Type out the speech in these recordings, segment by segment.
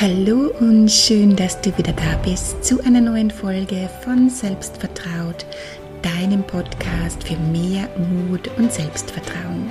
Hallo und schön, dass du wieder da bist zu einer neuen Folge von Selbstvertraut, deinem Podcast für mehr Mut und Selbstvertrauen.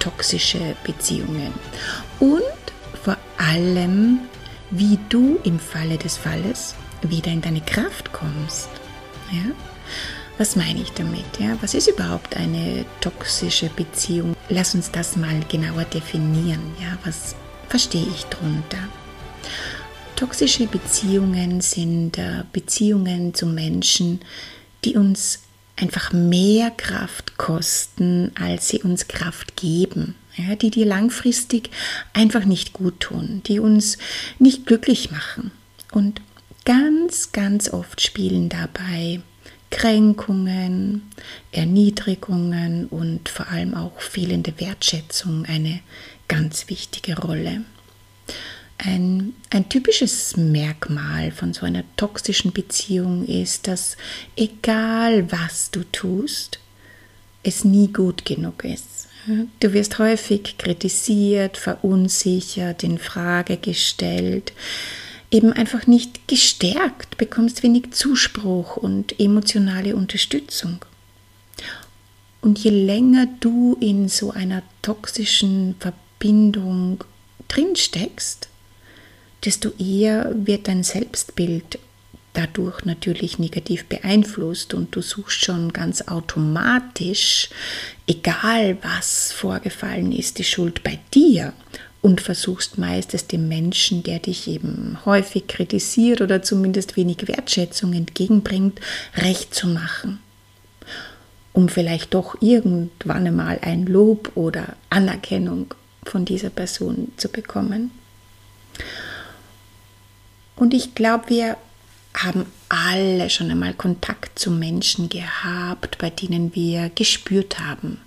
toxische Beziehungen und vor allem, wie du im Falle des Falles wieder in deine Kraft kommst. Ja? Was meine ich damit? Ja? Was ist überhaupt eine toxische Beziehung? Lass uns das mal genauer definieren. Ja? Was verstehe ich darunter? Toxische Beziehungen sind äh, Beziehungen zu Menschen, die uns einfach mehr Kraft kosten, als sie uns Kraft geben. Ja, die dir langfristig einfach nicht gut tun, die uns nicht glücklich machen. Und ganz, ganz oft spielen dabei Kränkungen, Erniedrigungen und vor allem auch fehlende Wertschätzung eine ganz wichtige Rolle. Ein, ein typisches Merkmal von so einer toxischen Beziehung ist, dass egal was du tust, es nie gut genug ist. Du wirst häufig kritisiert, verunsichert, in Frage gestellt, eben einfach nicht gestärkt, bekommst wenig Zuspruch und emotionale Unterstützung. Und je länger du in so einer toxischen Verbindung drinsteckst, desto eher wird dein Selbstbild dadurch natürlich negativ beeinflusst und du suchst schon ganz automatisch, egal was vorgefallen ist, die Schuld bei dir und versuchst meist es dem Menschen, der dich eben häufig kritisiert oder zumindest wenig Wertschätzung entgegenbringt, recht zu machen, um vielleicht doch irgendwann einmal ein Lob oder Anerkennung von dieser Person zu bekommen. Und ich glaube, wir haben alle schon einmal Kontakt zu Menschen gehabt, bei denen wir gespürt haben,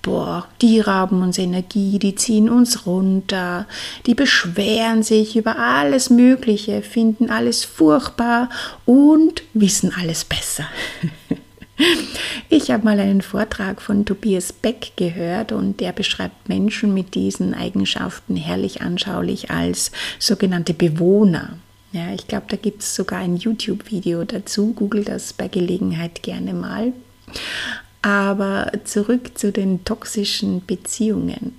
boah, die rauben uns Energie, die ziehen uns runter, die beschweren sich über alles Mögliche, finden alles furchtbar und wissen alles besser. Ich habe mal einen Vortrag von Tobias Beck gehört und der beschreibt Menschen mit diesen Eigenschaften herrlich anschaulich als sogenannte Bewohner. Ja, ich glaube, da gibt es sogar ein YouTube-Video dazu. Google das bei Gelegenheit gerne mal. Aber zurück zu den toxischen Beziehungen.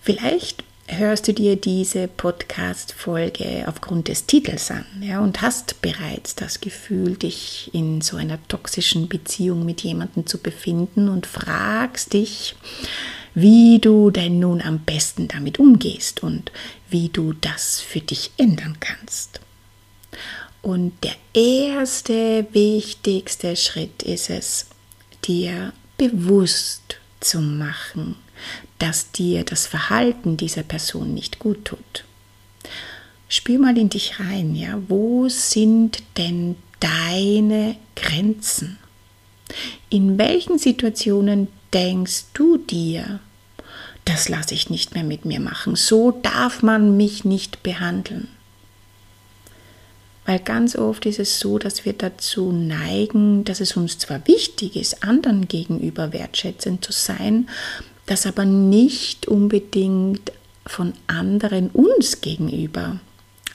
Vielleicht hörst du dir diese Podcast-Folge aufgrund des Titels an ja, und hast bereits das Gefühl, dich in so einer toxischen Beziehung mit jemandem zu befinden und fragst dich, wie du denn nun am besten damit umgehst und wie du das für dich ändern kannst. Und der erste wichtigste Schritt ist es, dir bewusst zu machen, dass dir das Verhalten dieser Person nicht gut tut. Spür mal in dich rein, ja, wo sind denn deine Grenzen? In welchen Situationen denkst du dir, das lasse ich nicht mehr mit mir machen, so darf man mich nicht behandeln? Weil ganz oft ist es so, dass wir dazu neigen, dass es uns zwar wichtig ist, anderen gegenüber wertschätzend zu sein, das aber nicht unbedingt von anderen uns gegenüber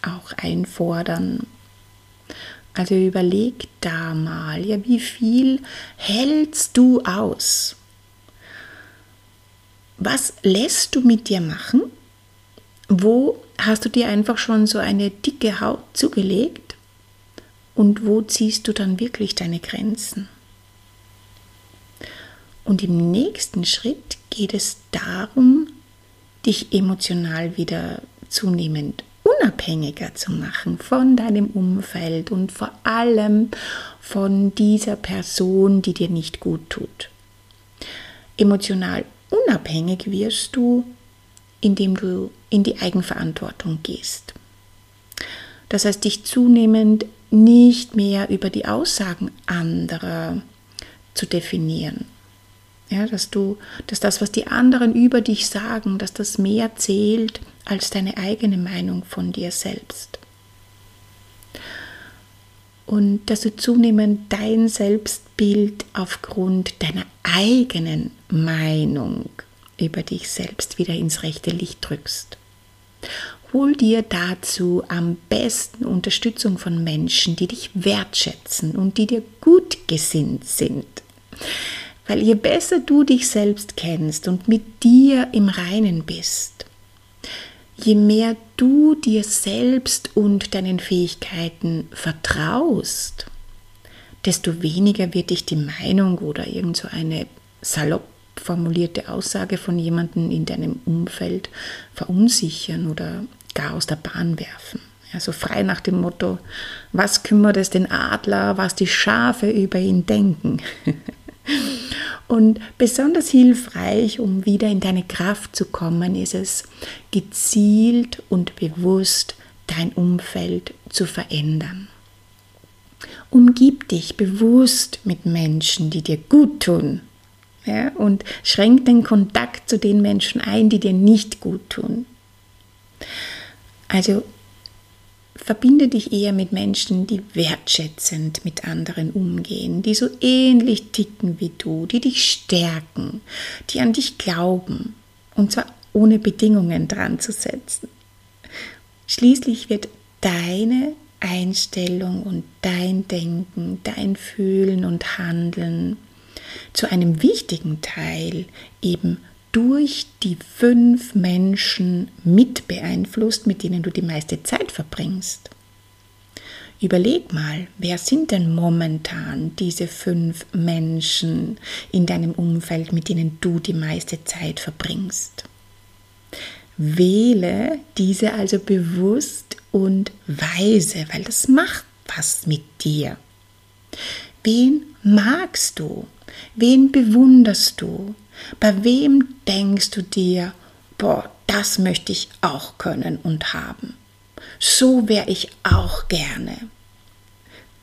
auch einfordern. Also überleg da mal, ja, wie viel hältst du aus? Was lässt du mit dir machen? Wo hast du dir einfach schon so eine dicke Haut zugelegt? Und wo ziehst du dann wirklich deine Grenzen? Und im nächsten Schritt geht es darum, dich emotional wieder zunehmend unabhängiger zu machen von deinem Umfeld und vor allem von dieser Person, die dir nicht gut tut. Emotional unabhängig wirst du, indem du in die Eigenverantwortung gehst. Das heißt, dich zunehmend nicht mehr über die Aussagen anderer zu definieren. Ja, dass du, dass das, was die anderen über dich sagen, dass das mehr zählt als deine eigene Meinung von dir selbst. Und dass du zunehmend dein Selbstbild aufgrund deiner eigenen Meinung über dich selbst wieder ins rechte Licht drückst. Hol dir dazu am besten Unterstützung von Menschen, die dich wertschätzen und die dir gut gesinnt sind. Weil je besser du dich selbst kennst und mit dir im Reinen bist, je mehr du dir selbst und deinen Fähigkeiten vertraust, desto weniger wird dich die Meinung oder irgend so eine salopp formulierte Aussage von jemandem in deinem Umfeld verunsichern oder gar aus der Bahn werfen. Also frei nach dem Motto, was kümmert es den Adler, was die Schafe über ihn denken. Und besonders hilfreich, um wieder in deine Kraft zu kommen, ist es, gezielt und bewusst dein Umfeld zu verändern. Umgib dich bewusst mit Menschen, die dir gut tun. Ja, und schränk den Kontakt zu den Menschen ein, die dir nicht gut tun. Also verbinde dich eher mit Menschen, die wertschätzend mit anderen umgehen, die so ähnlich ticken wie du, die dich stärken, die an dich glauben und zwar ohne Bedingungen dran zu setzen. Schließlich wird deine Einstellung und dein Denken, dein Fühlen und Handeln zu einem wichtigen Teil eben durch die fünf Menschen mit beeinflusst, mit denen du die meiste Zeit verbringst. Überleg mal, wer sind denn momentan diese fünf Menschen in deinem Umfeld, mit denen du die meiste Zeit verbringst? Wähle diese also bewusst und weise, weil das macht was mit dir. Wen magst du? Wen bewunderst du? Bei wem denkst du dir, boah, das möchte ich auch können und haben? So wäre ich auch gerne.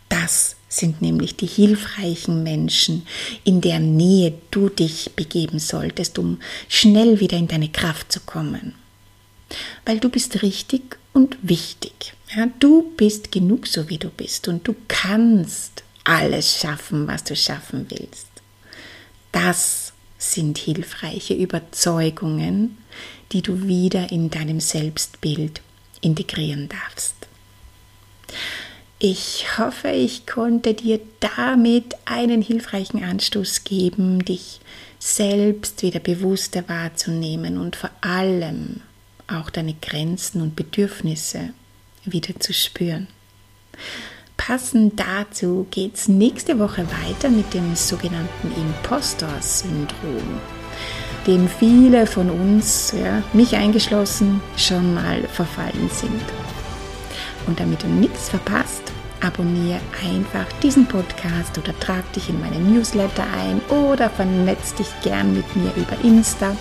Das sind nämlich die hilfreichen Menschen, in deren Nähe du dich begeben solltest, um schnell wieder in deine Kraft zu kommen. Weil du bist richtig und wichtig. Ja, du bist genug so, wie du bist und du kannst alles schaffen, was du schaffen willst. Das sind hilfreiche Überzeugungen, die du wieder in deinem Selbstbild integrieren darfst. Ich hoffe, ich konnte dir damit einen hilfreichen Anstoß geben, dich selbst wieder bewusster wahrzunehmen und vor allem auch deine Grenzen und Bedürfnisse wieder zu spüren. Passend dazu geht es nächste Woche weiter mit dem sogenannten Impostor-Syndrom, dem viele von uns, ja, mich eingeschlossen, schon mal verfallen sind. Und damit du nichts verpasst, abonniere einfach diesen Podcast oder trag dich in meine Newsletter ein oder vernetz dich gern mit mir über Insta.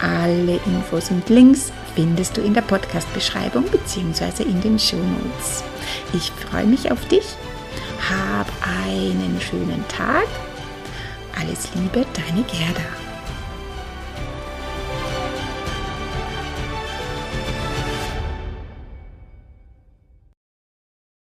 Alle Infos und Links findest du in der Podcast-Beschreibung bzw. in den Show Notes. Ich freue mich auf dich. Hab einen schönen Tag. Alles Liebe, deine Gerda.